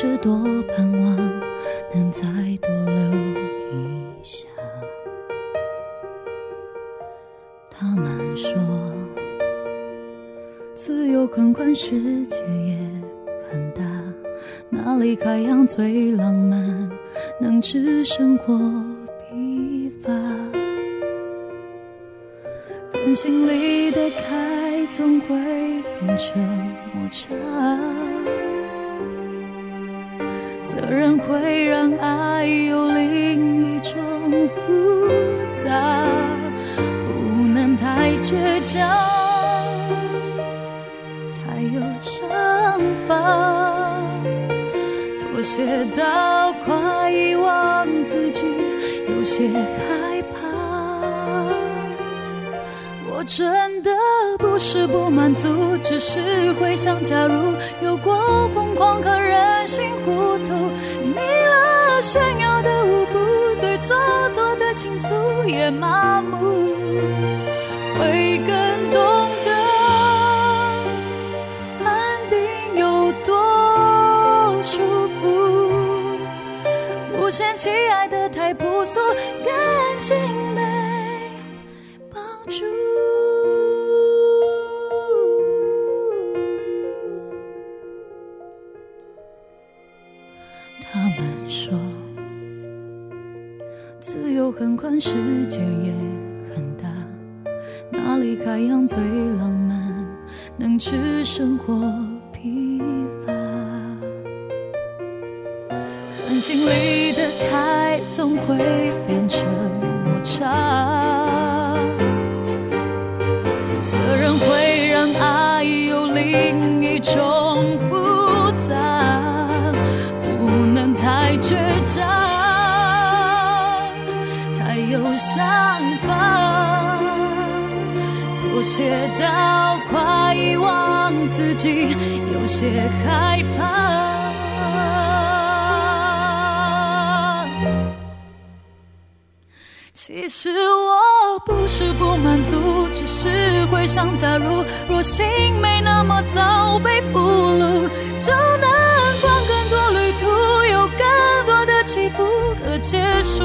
是多盼望能再多留一下。他们说，自由宽宽，世界也很大，哪里海洋最浪漫，能使生活疲乏。人心里的开，总会变成摩擦。责任会让爱有另一种复杂，不能太倔强，太有想法，妥协到快遗忘自己，有些害怕。我真的不是不满足，只是会想，假如有过疯狂和任性倾诉也麻木，会更懂得安定有多舒服，不嫌弃爱的太朴素，甘心被绑住。世界也很大，哪里海洋最浪漫，能吃生活疲乏。狠心离得开，总会妥协到快遗忘自己，有些害怕。其实我不是不满足，只是会想，假如若心没那么早被俘虏，就能逛更多旅途，有更多的起伏和结束，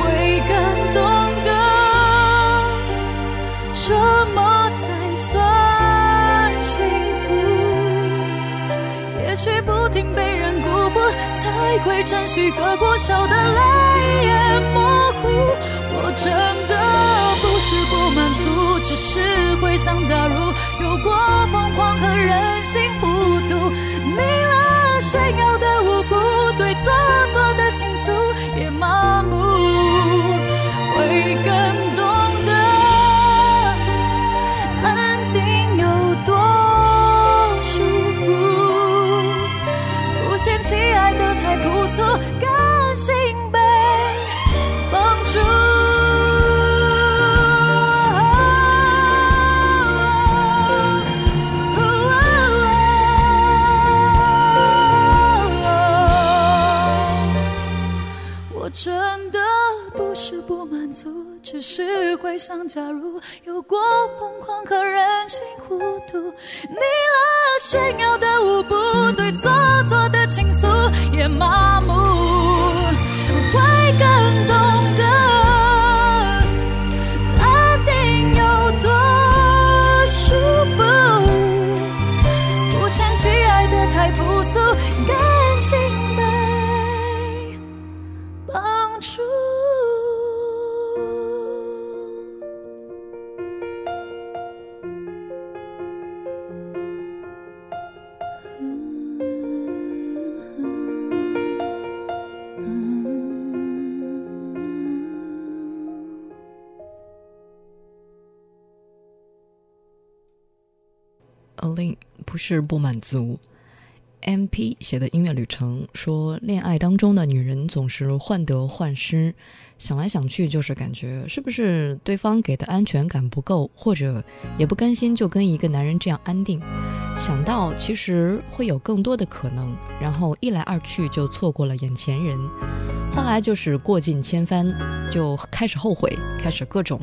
会更懂得才会珍惜和过笑的泪眼模糊。我真的不是不满足，只是会想，假如有过疯狂和任性糊涂，你了炫耀的舞步，对做作的倾诉也麻木，回想，假如有过疯狂和任性糊涂，腻了炫耀的舞步，对做作的倾诉也麻木，是不满足。M P 写的音乐旅程说，恋爱当中的女人总是患得患失，想来想去就是感觉是不是对方给的安全感不够，或者也不甘心就跟一个男人这样安定。想到其实会有更多的可能，然后一来二去就错过了眼前人。后来就是过尽千帆，就开始后悔，开始各种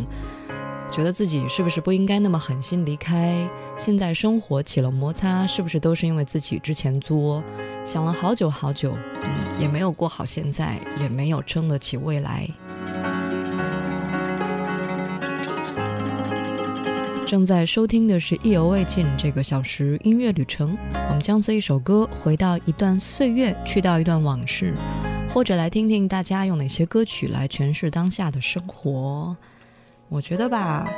觉得自己是不是不应该那么狠心离开？现在生活起了摩擦，是不是都是因为自己之前作？想了好久好久，嗯，也没有过好现在，也没有撑得起未来。正在收听的是《意犹未尽》这个小时音乐旅程，我们将随一首歌回到一段岁月，去到一段往事，或者来听听大家用哪些歌曲来诠释当下的生活。我觉得吧，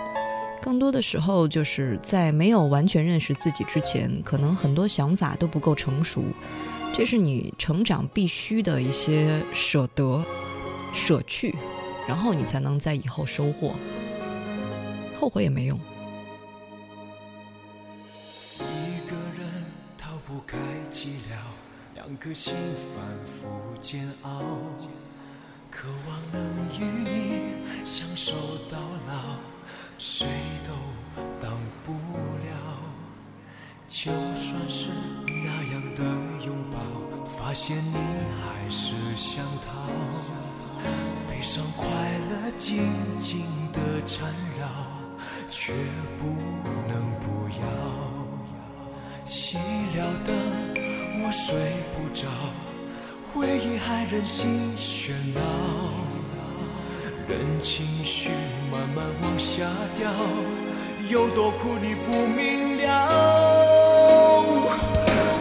更多的时候就是在没有完全认识自己之前，可能很多想法都不够成熟，这是你成长必须的一些舍得、舍去，然后你才能在以后收获。后悔也没用。一个人逃不开寂寥两颗心反复煎熬，渴望能与你相守到老，谁都挡不了。就算是那样的拥抱，发现你还是想逃。悲伤快乐紧紧的缠绕，却不能不要。熄了灯。我睡不着，回忆还任性喧闹，任情绪慢慢往下掉，有多苦你不明了。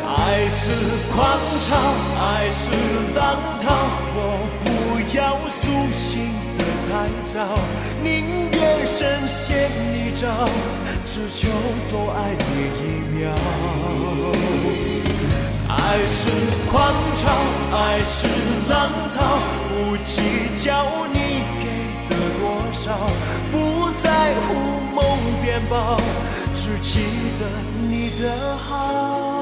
爱是狂潮，爱是浪涛，我不要苏醒的太早，宁愿深陷泥沼，只求多爱你一秒。爱是狂潮，爱是浪涛，不计较你不在乎梦变薄，只记得你的好。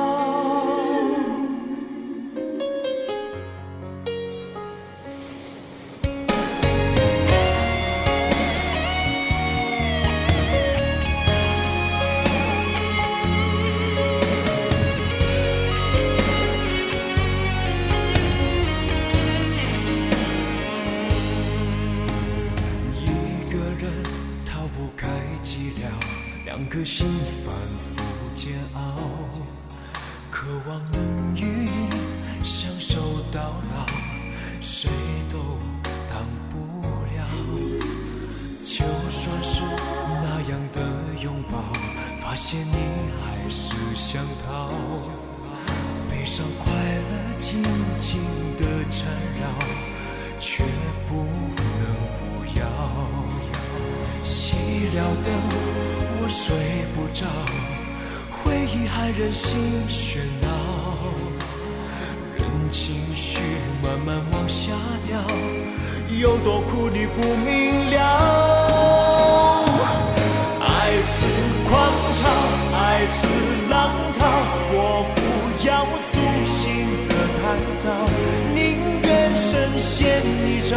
陷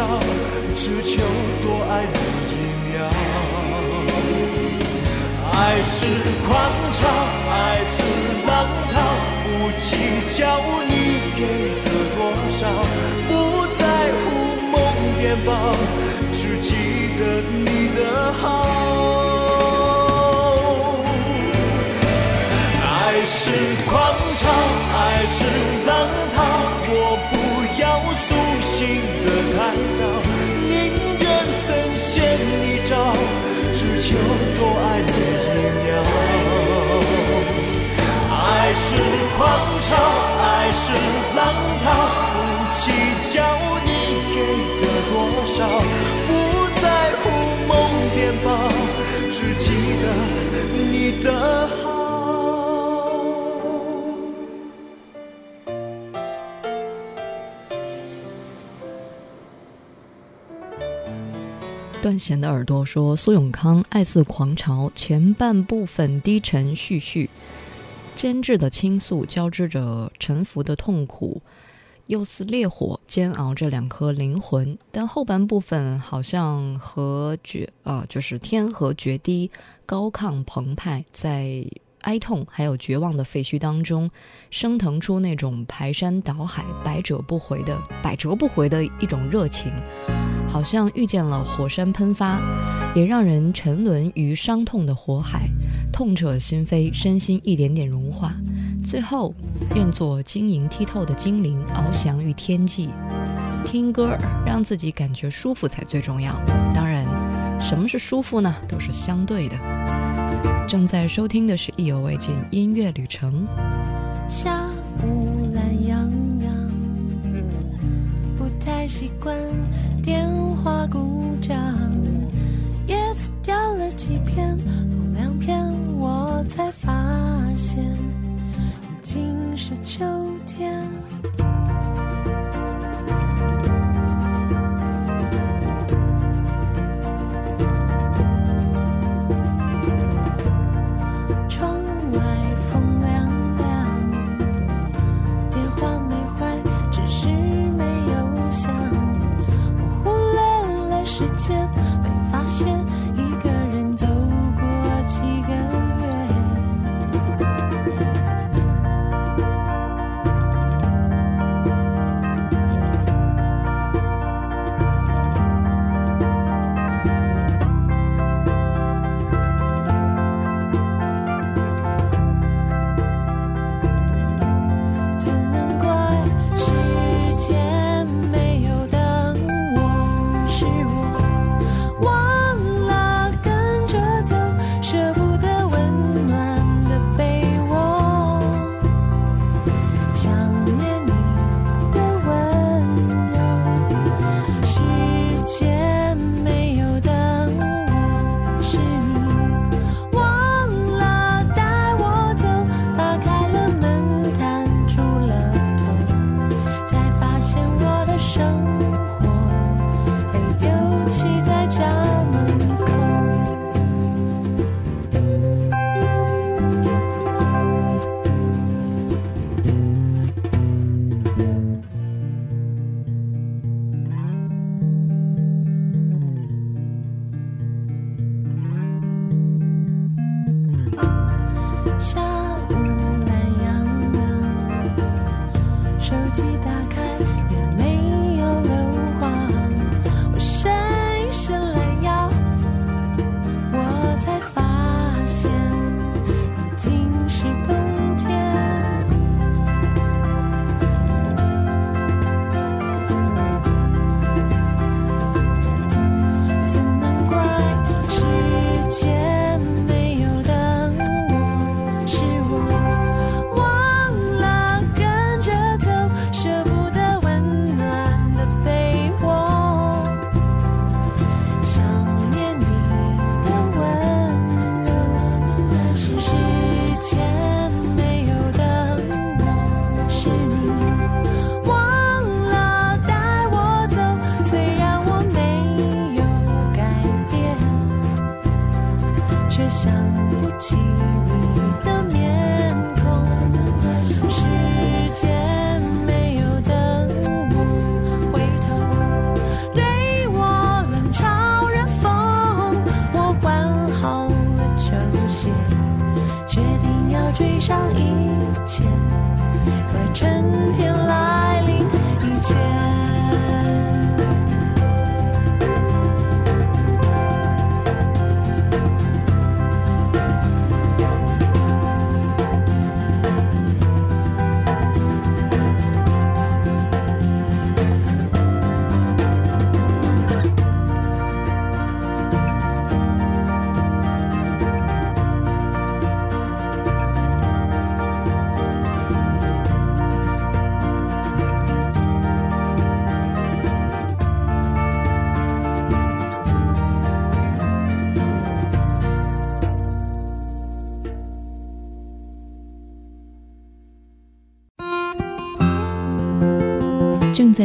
泥沼，只求多爱你一秒。爱是狂潮，爱是浪涛，不计较你给的多少，不在乎梦变薄，只记得你的好。爱是狂潮，爱是浪涛，我不要苏醒求多爱你。爱是狂潮，爱是浪涛，不计较你给的多少，不在乎梦变薄，只记得你的好。断弦的耳朵说：“苏永康爱似狂潮，前半部分低沉絮絮。”真挚的倾诉交织着沉浮的痛苦，又似烈火煎熬着两颗灵魂。但后半部分好像和决啊，就是天河决堤，高亢澎湃，在哀痛还有绝望的废墟当中，升腾出那种排山倒海、百折不回的百折不回的一种热情，好像遇见了火山喷发。也让人沉沦于伤痛的火海，痛彻心扉，身心一点点融化，最后愿做晶莹剔透的精灵，翱翔于天际。听歌让自己感觉舒服才最重要。当然，什么是舒服呢？都是相对的。正在收听的是《意犹未尽音乐旅程》。下午懒洋洋，不太习惯电话故障。叶子掉了几片，两片我才发现，已经是秋天。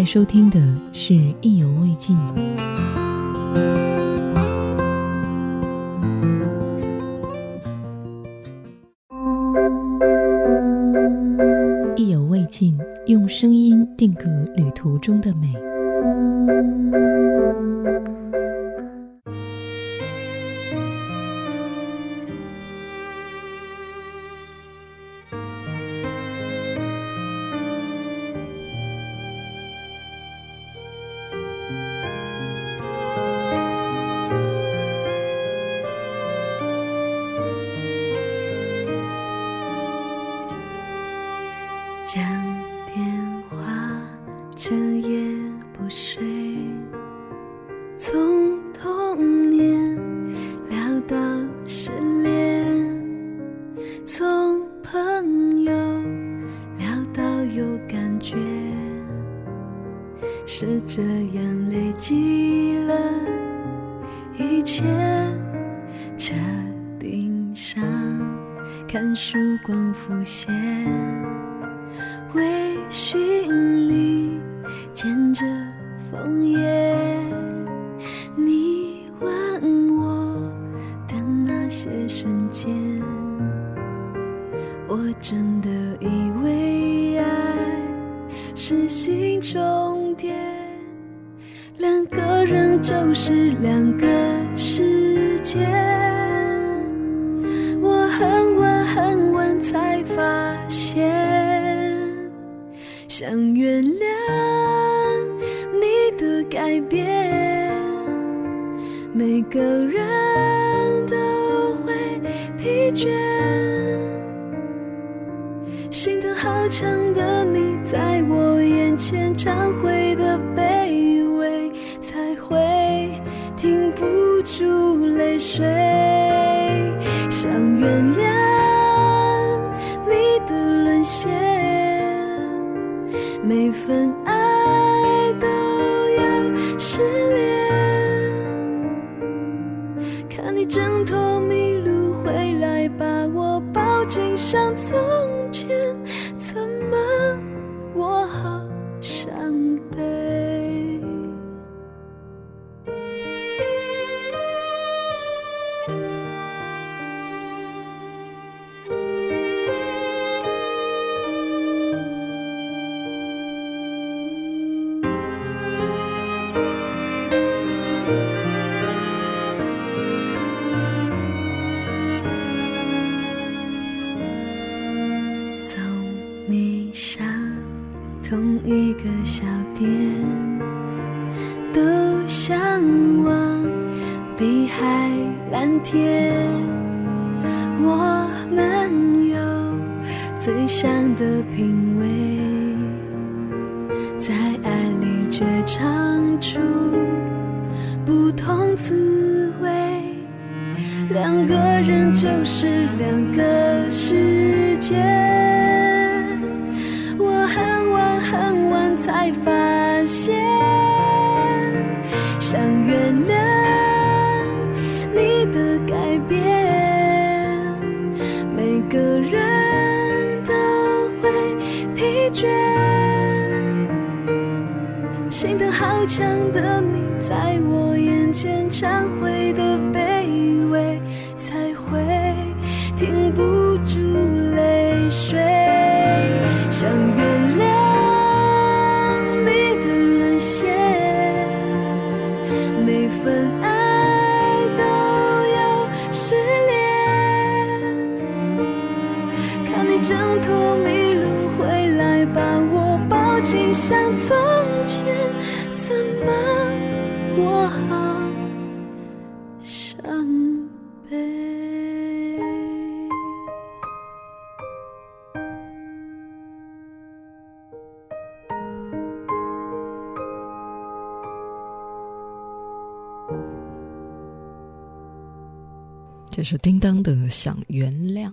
收听的是《讲电话，彻夜不睡，从童年聊到失恋，从朋友聊到有感觉，是这样累积了一切，车顶上看曙光浮现。挣脱迷路回来，把我抱紧，像从这是叮当的《想原谅》。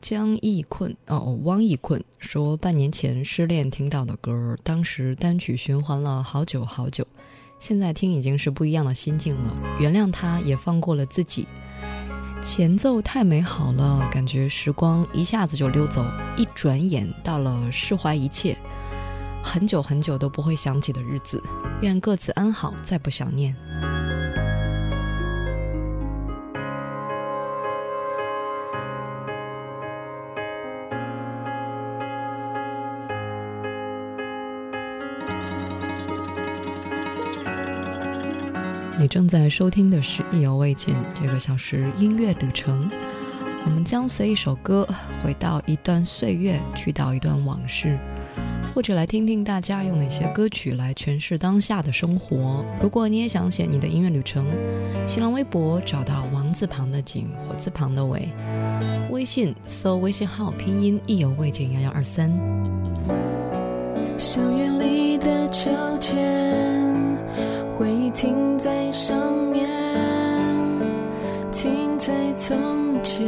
江逸困哦，汪逸困说，半年前失恋听到的歌，当时单曲循环了好久好久，现在听已经是不一样的心境了。原谅他，也放过了自己。前奏太美好了，感觉时光一下子就溜走，一转眼到了释怀一切，很久很久都不会想起的日子。愿各自安好，再不想念。正在收听的是《意犹未尽》这个小时音乐旅程。我们将随一首歌回到一段岁月，去到一段往事。或者来听听大家用哪些歌曲来诠释当下的生活。如果你也想写你的音乐旅程，新浪微博找到王字旁的景，火字旁的伟，微信搜微信号拼音意犹未尽幺幺二三。校园里的秋千，在从前。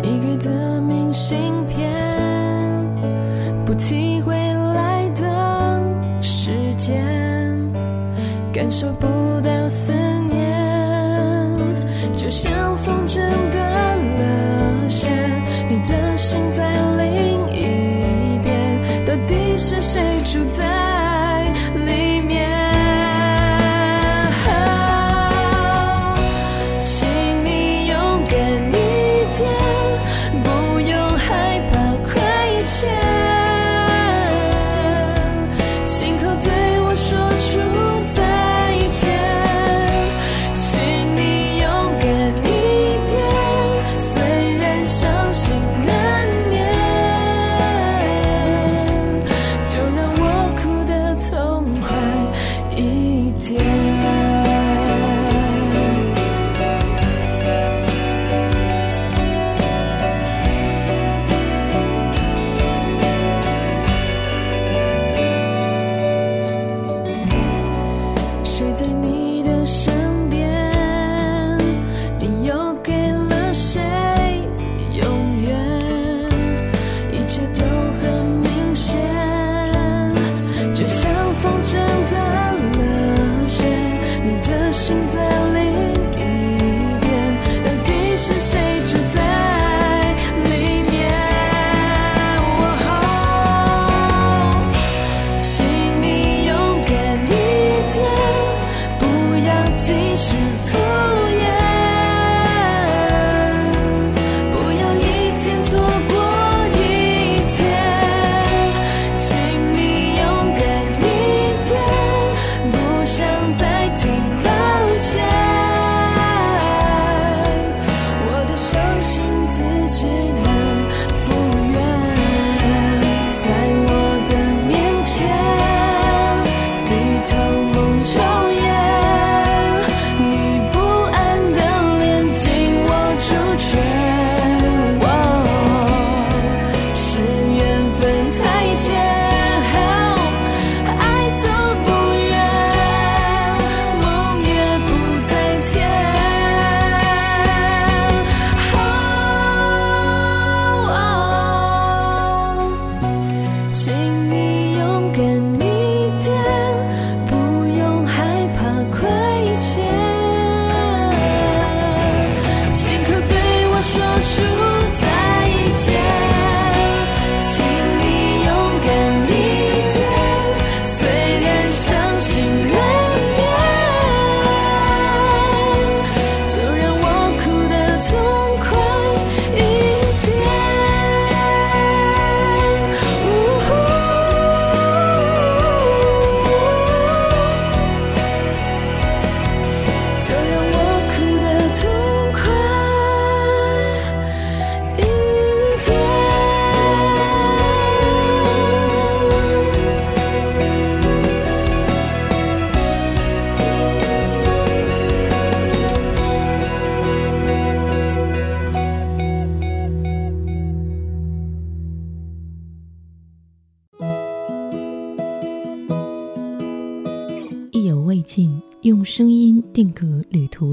你给的明信片，不提回来的时间，感受不到思念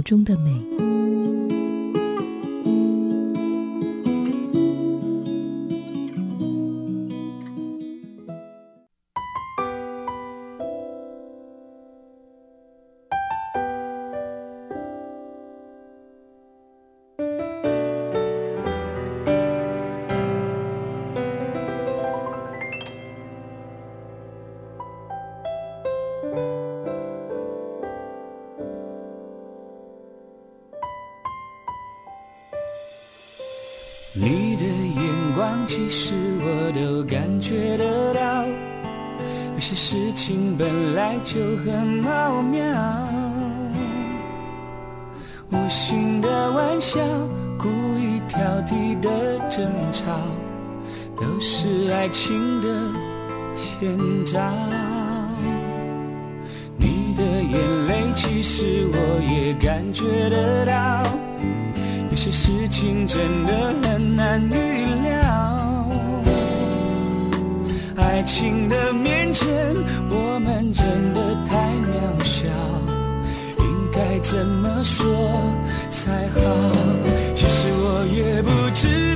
中的美。就很奥妙，无心的玩笑，故意挑剔的争吵，都是爱情的前兆。你的眼泪，其实我也感觉得到，有些事情真的很难预料。爱情的面怎么说才好？其实我也不知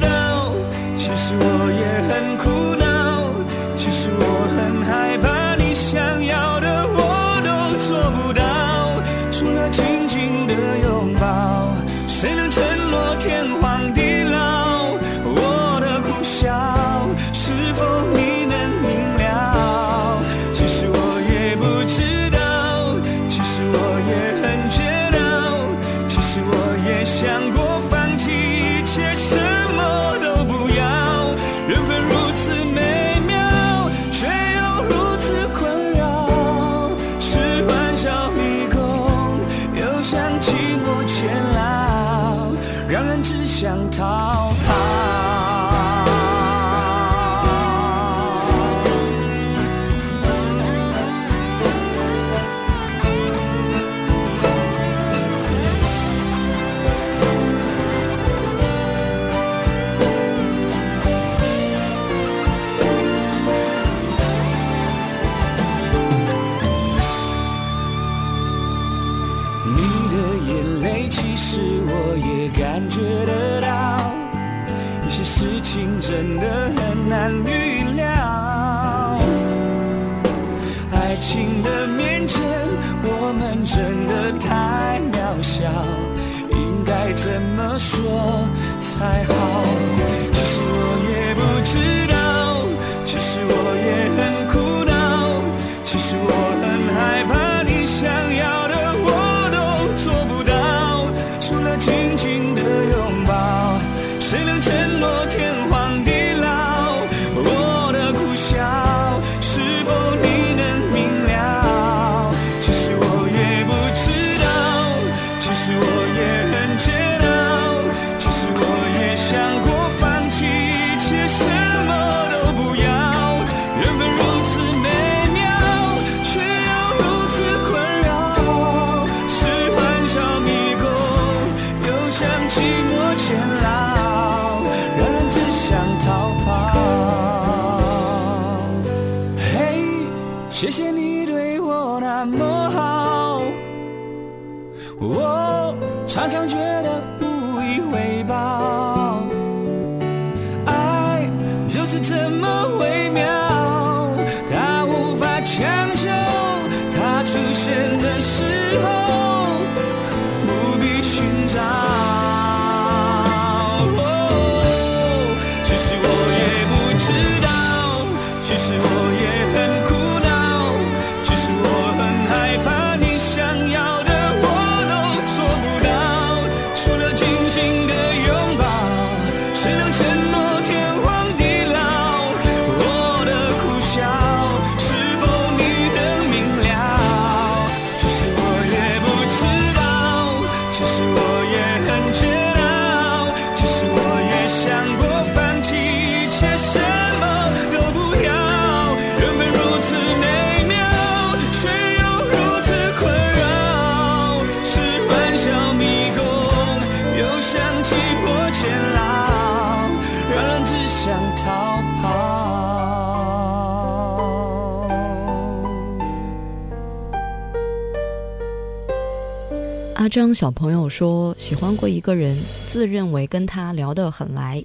张小朋友说，喜欢过一个人，自认为跟他聊得很来，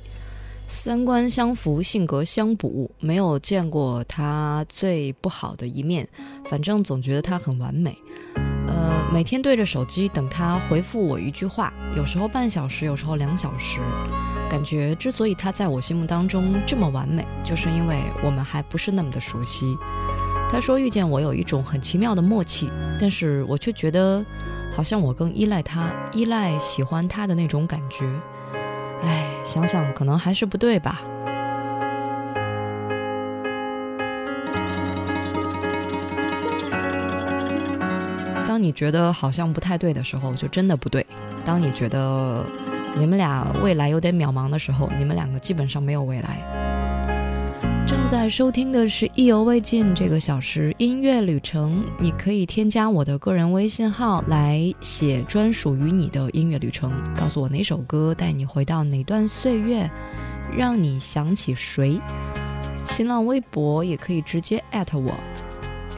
三观相符，性格相补，没有见过他最不好的一面，反正总觉得他很完美。呃，每天对着手机等他回复我一句话，有时候半小时，有时候两小时。感觉之所以他在我心目当中这么完美，就是因为我们还不是那么的熟悉。他说遇见我有一种很奇妙的默契，但是我却觉得好像我更依赖他，依赖喜欢他的那种感觉。唉，想想可能还是不对吧。当你觉得好像不太对的时候，就真的不对；当你觉得你们俩未来有点渺茫的时候，你们两个基本上没有未来。正在收听的是《意犹未尽》这个小时音乐旅程，你可以添加我的个人微信号来写专属于你的音乐旅程，告诉我哪首歌带你回到哪段岁月，让你想起谁。新浪微博也可以直接艾特我。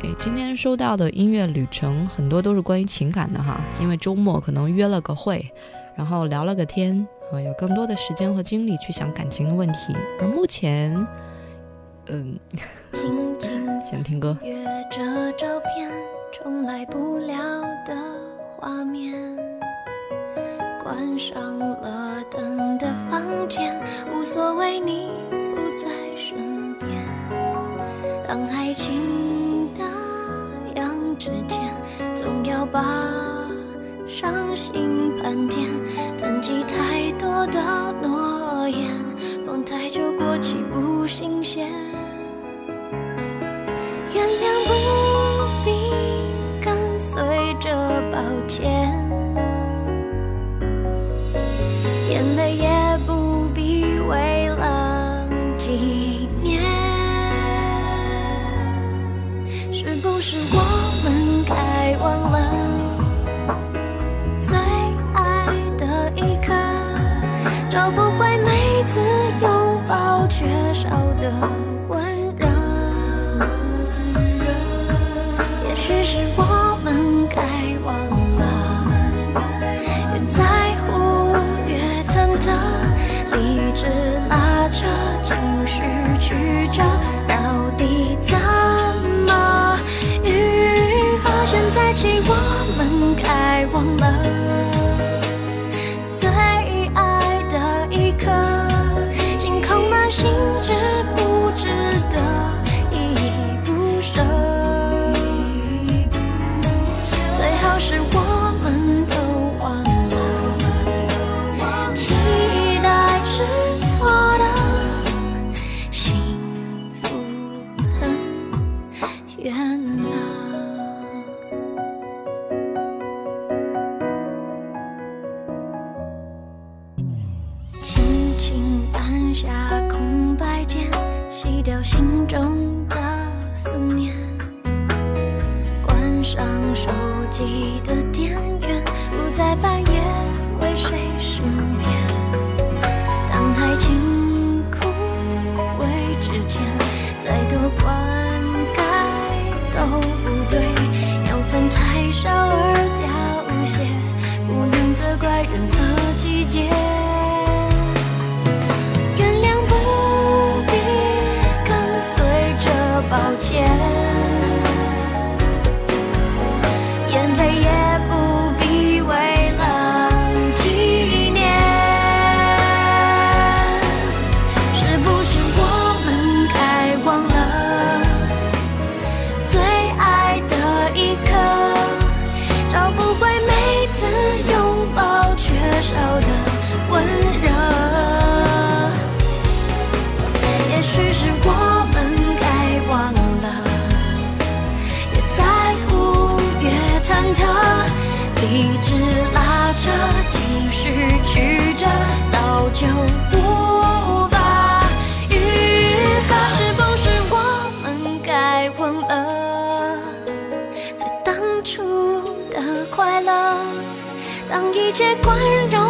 哎，今天收到的音乐旅程很多都是关于情感的哈，因为周末可能约了个会，然后聊了个天啊，有更多的时间和精力去想感情的问题。而目前，嗯，静静先听歌。约着照片，重来不了的画面。关上了灯的房间，无所谓你不在身边。当爱情打烊之前，总要把伤心盘点，囤积太多的诺言，风太久过期不新鲜。忘了最当初的快乐？当一切宽容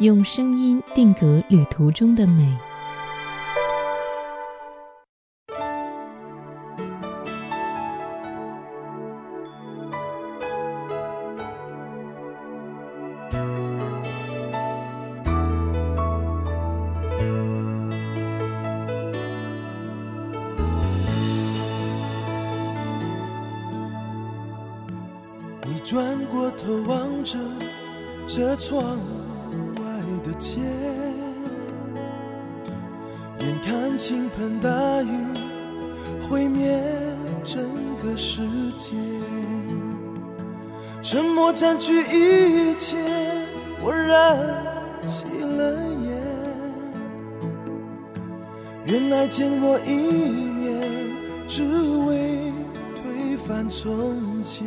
用声音定格旅途中的美。起了烟。原来见我一面，只为推翻从前。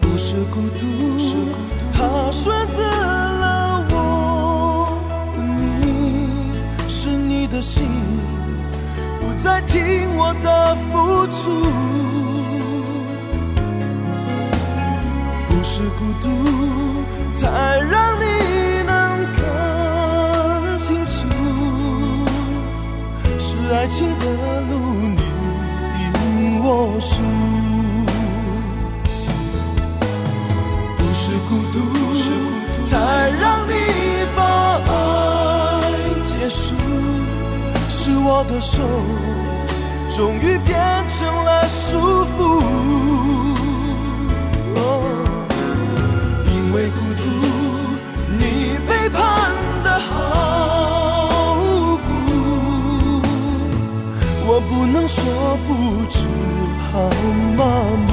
不是孤独，他选择了我，你是你的心，不再听我的付出。不是孤独，才让你能看清楚，是爱情的路，你赢我输。不是孤独，才让你把爱结束。是我的手，终于变成了束缚。我不能说不，知好吗？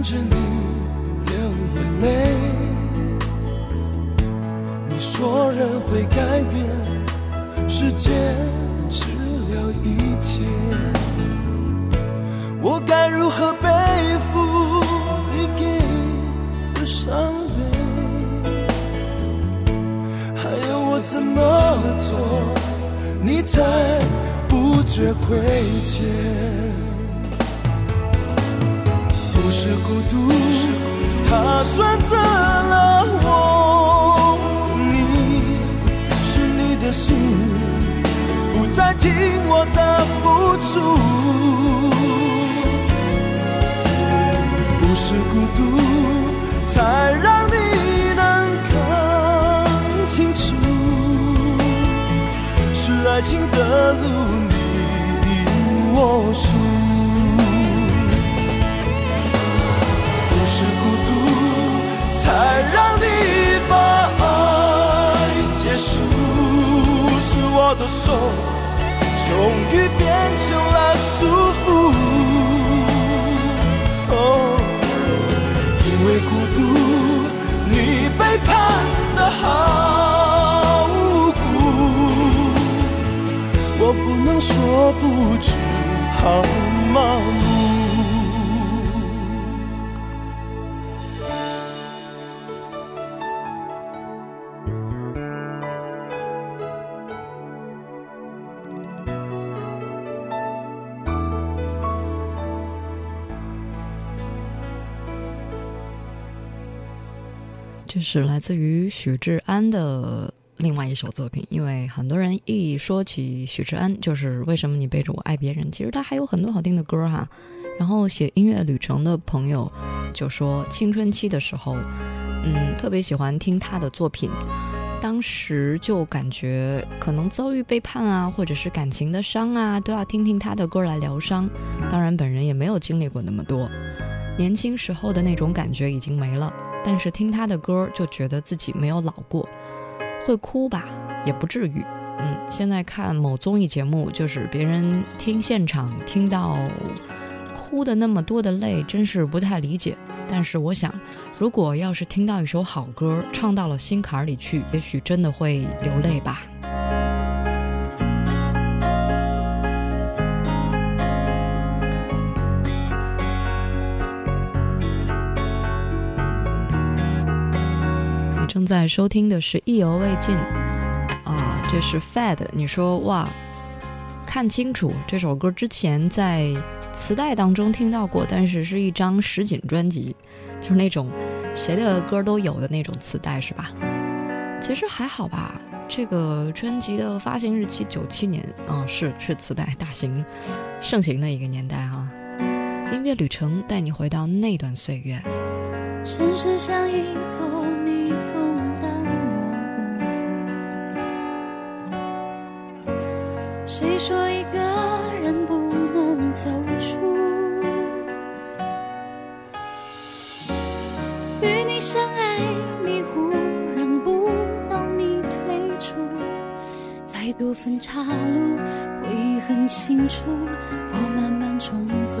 看着你流眼泪。你说人会改变，时间治疗一切。我该如何背负你给的伤悲？还有我怎么做，你才不觉亏欠？是孤独，他选择了我，你是你的心，不再听我的付出。不是孤独，才让你能看清楚，是爱情的路，你我输。才让你把爱结束。是我的手，终于变成了束缚。哦，因为孤独，你背叛的好无辜，我不能说不，只好麻这是来自于许志安的另外一首作品。因为很多人一说起许志安，就是为什么你背着我爱别人，其实他还有很多好听的歌哈。然后写音乐旅程的朋友就说，青春期的时候，嗯，特别喜欢听他的作品。当时就感觉可能遭遇背叛啊，或者是感情的伤啊，都要听听他的歌来疗伤。当然，本人也没有经历过那么多，年轻时候的那种感觉已经没了。但是听他的歌，就觉得自己没有老过，会哭吧，也不至于。嗯，现在看某综艺节目，就是别人听现场听到哭的那么多的泪，真是不太理解。但是我想，如果要是听到一首好歌，唱到了心坎里去，也许真的会流泪吧。在收听的是意犹未尽。啊这是 fad 你说哇看清楚这首歌之前在磁带当中听到过但是是一张实景专辑就是那种谁的歌都有的那种磁带是吧？其实还好吧这个专辑的发行日期九七年啊是是磁带大型盛行的一个年代啊。音乐旅程带你回到那段岁月。城市像一座迷谁说一个人不能走出？与你相爱迷糊，让不到你退出。再多分岔路，回忆很清楚，我慢慢重组。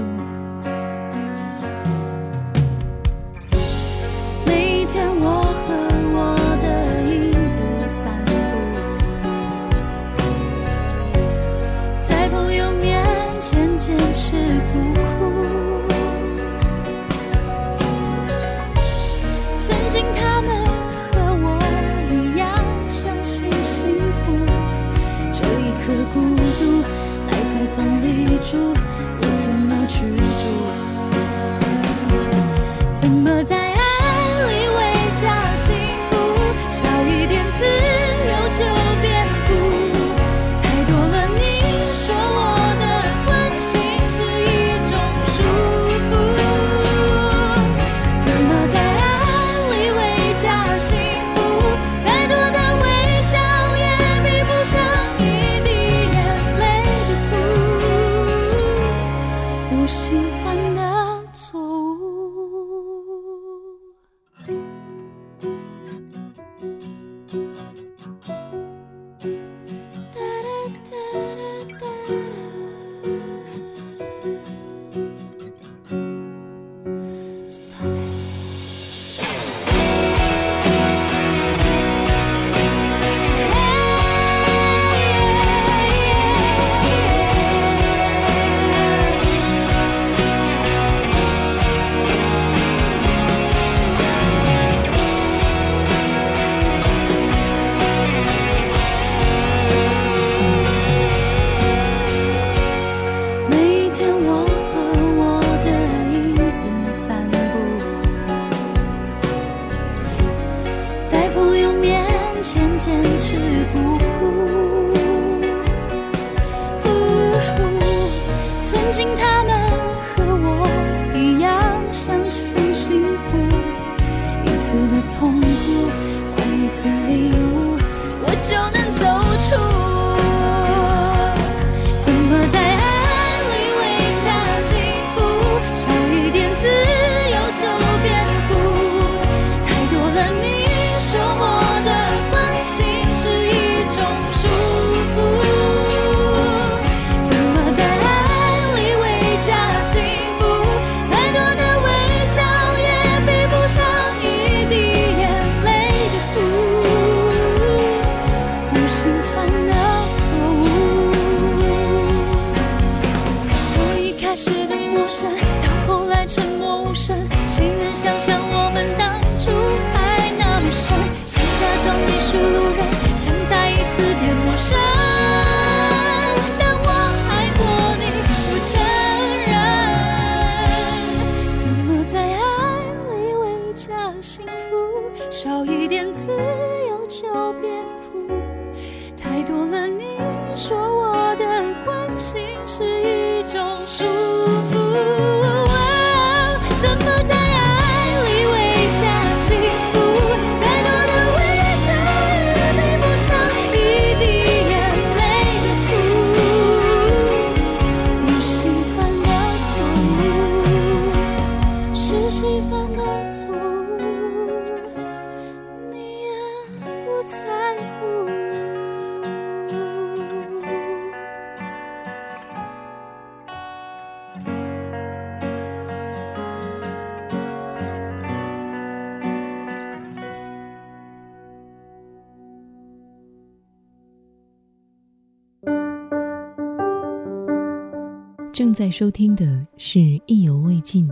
在收听的是意犹未尽。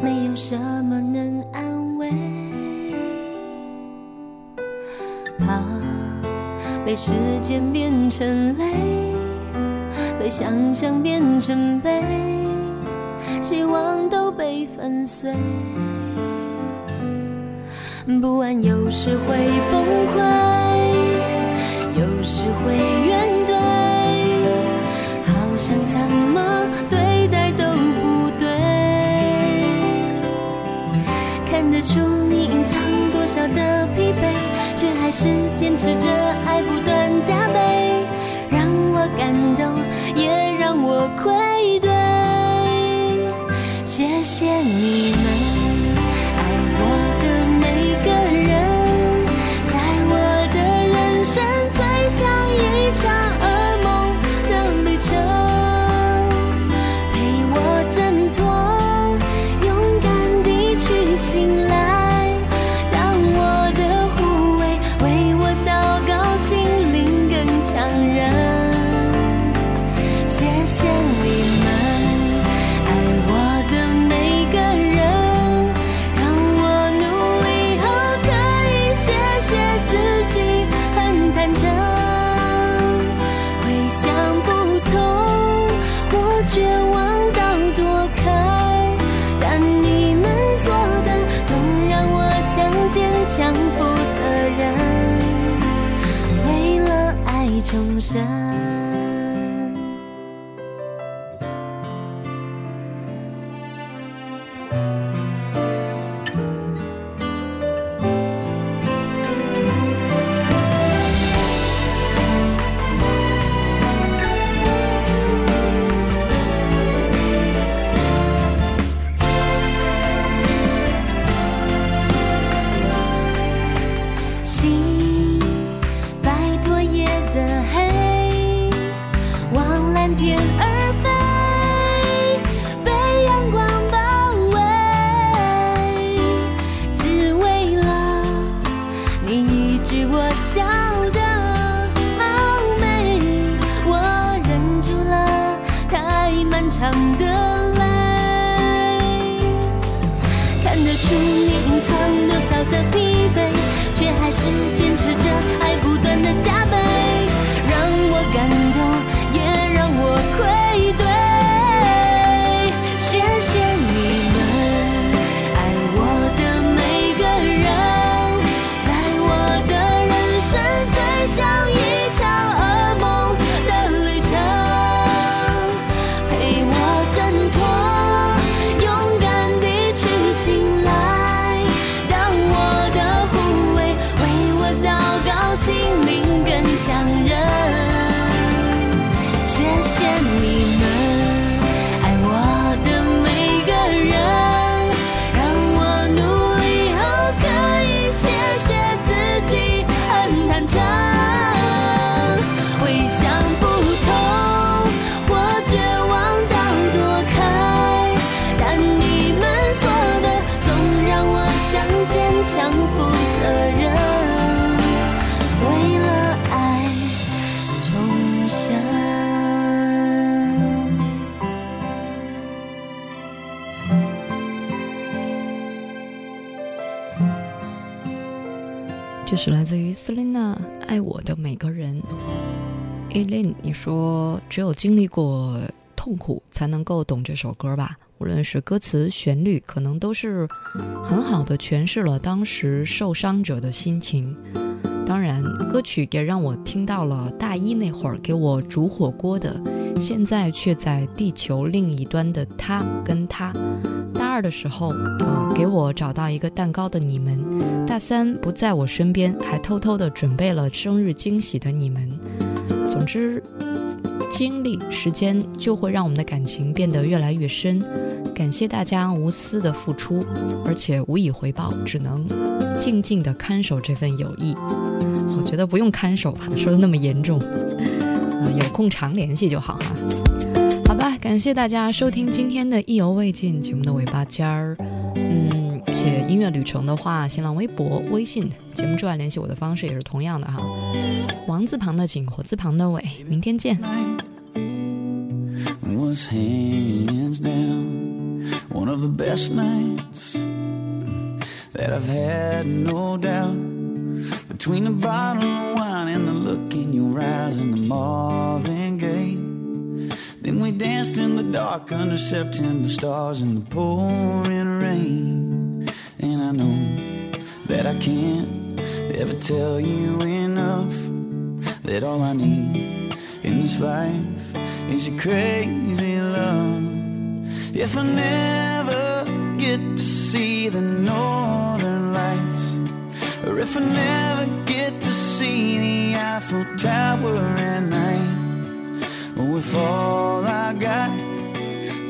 没有什么能安慰。怕被时间变成泪，被想象变成悲，希望都被粉碎。不安有时会崩溃，有时会怨日出你隐藏多少的疲惫，却还是坚持着爱不断加倍，让我感动，也让我愧对。谢谢你们这是来自于 Selina《爱我的每个人》。Eileen，你说只有经历过痛苦才能够懂这首歌吧？无论是歌词、旋律，可能都是很好的诠释了当时受伤者的心情。当然，歌曲也让我听到了大一那会儿给我煮火锅的，现在却在地球另一端的他跟他。大二的时候，呃，给我找到一个蛋糕的你们；大三不在我身边，还偷偷的准备了生日惊喜的你们。总之，经历时间就会让我们的感情变得越来越深。感谢大家无私的付出，而且无以回报，只能静静的看守这份友谊。我觉得不用看守吧，说的那么严重，呃，有空常联系就好哈。好吧，感谢大家收听今天的意犹未尽节目的尾巴尖儿。嗯，写音乐旅程的话，新浪微博、微信节目之外联系我的方式也是同样的哈。王字旁的景，火字旁的伟，明天见。was hands down one of the best nights that I've had, no doubt. Between the bottle. And the look in your eyes and the Marvin Gaye. Then we danced in the dark under September stars in the pouring rain. And I know that I can't ever tell you enough that all I need in this life is your crazy love. If I never get to see the northern lights, or if I never get see the Eiffel Tower at night, if all I got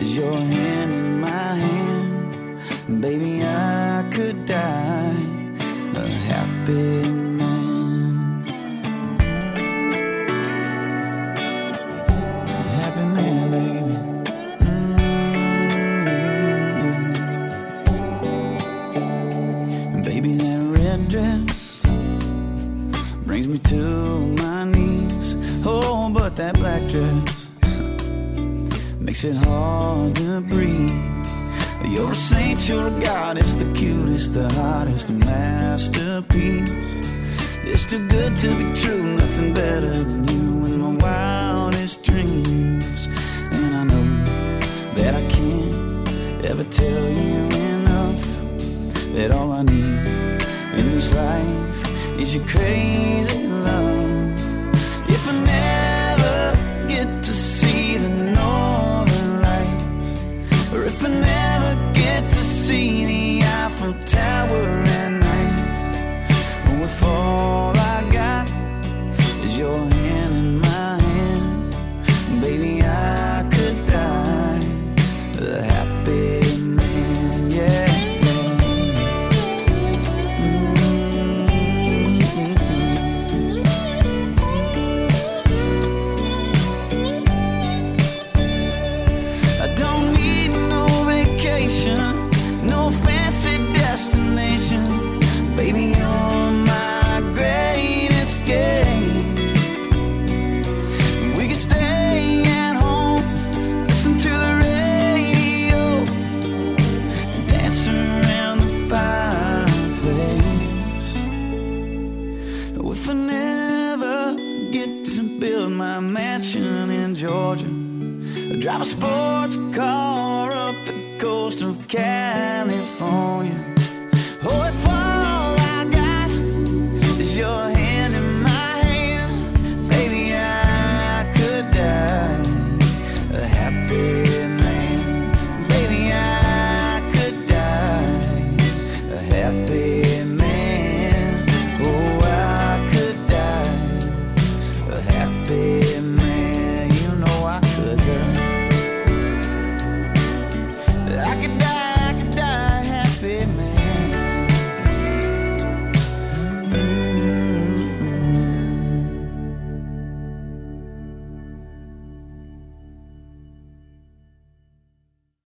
is your hand in my hand, baby, I could die a happy brings me to my knees. Oh, but that black dress makes it hard to breathe. You're a saint, you're a goddess, the cutest, the hottest, masterpiece. It's too good to be true, nothing better than you in my wildest dreams. And I know that I can't ever tell you enough that all I need in this life is your crazy love.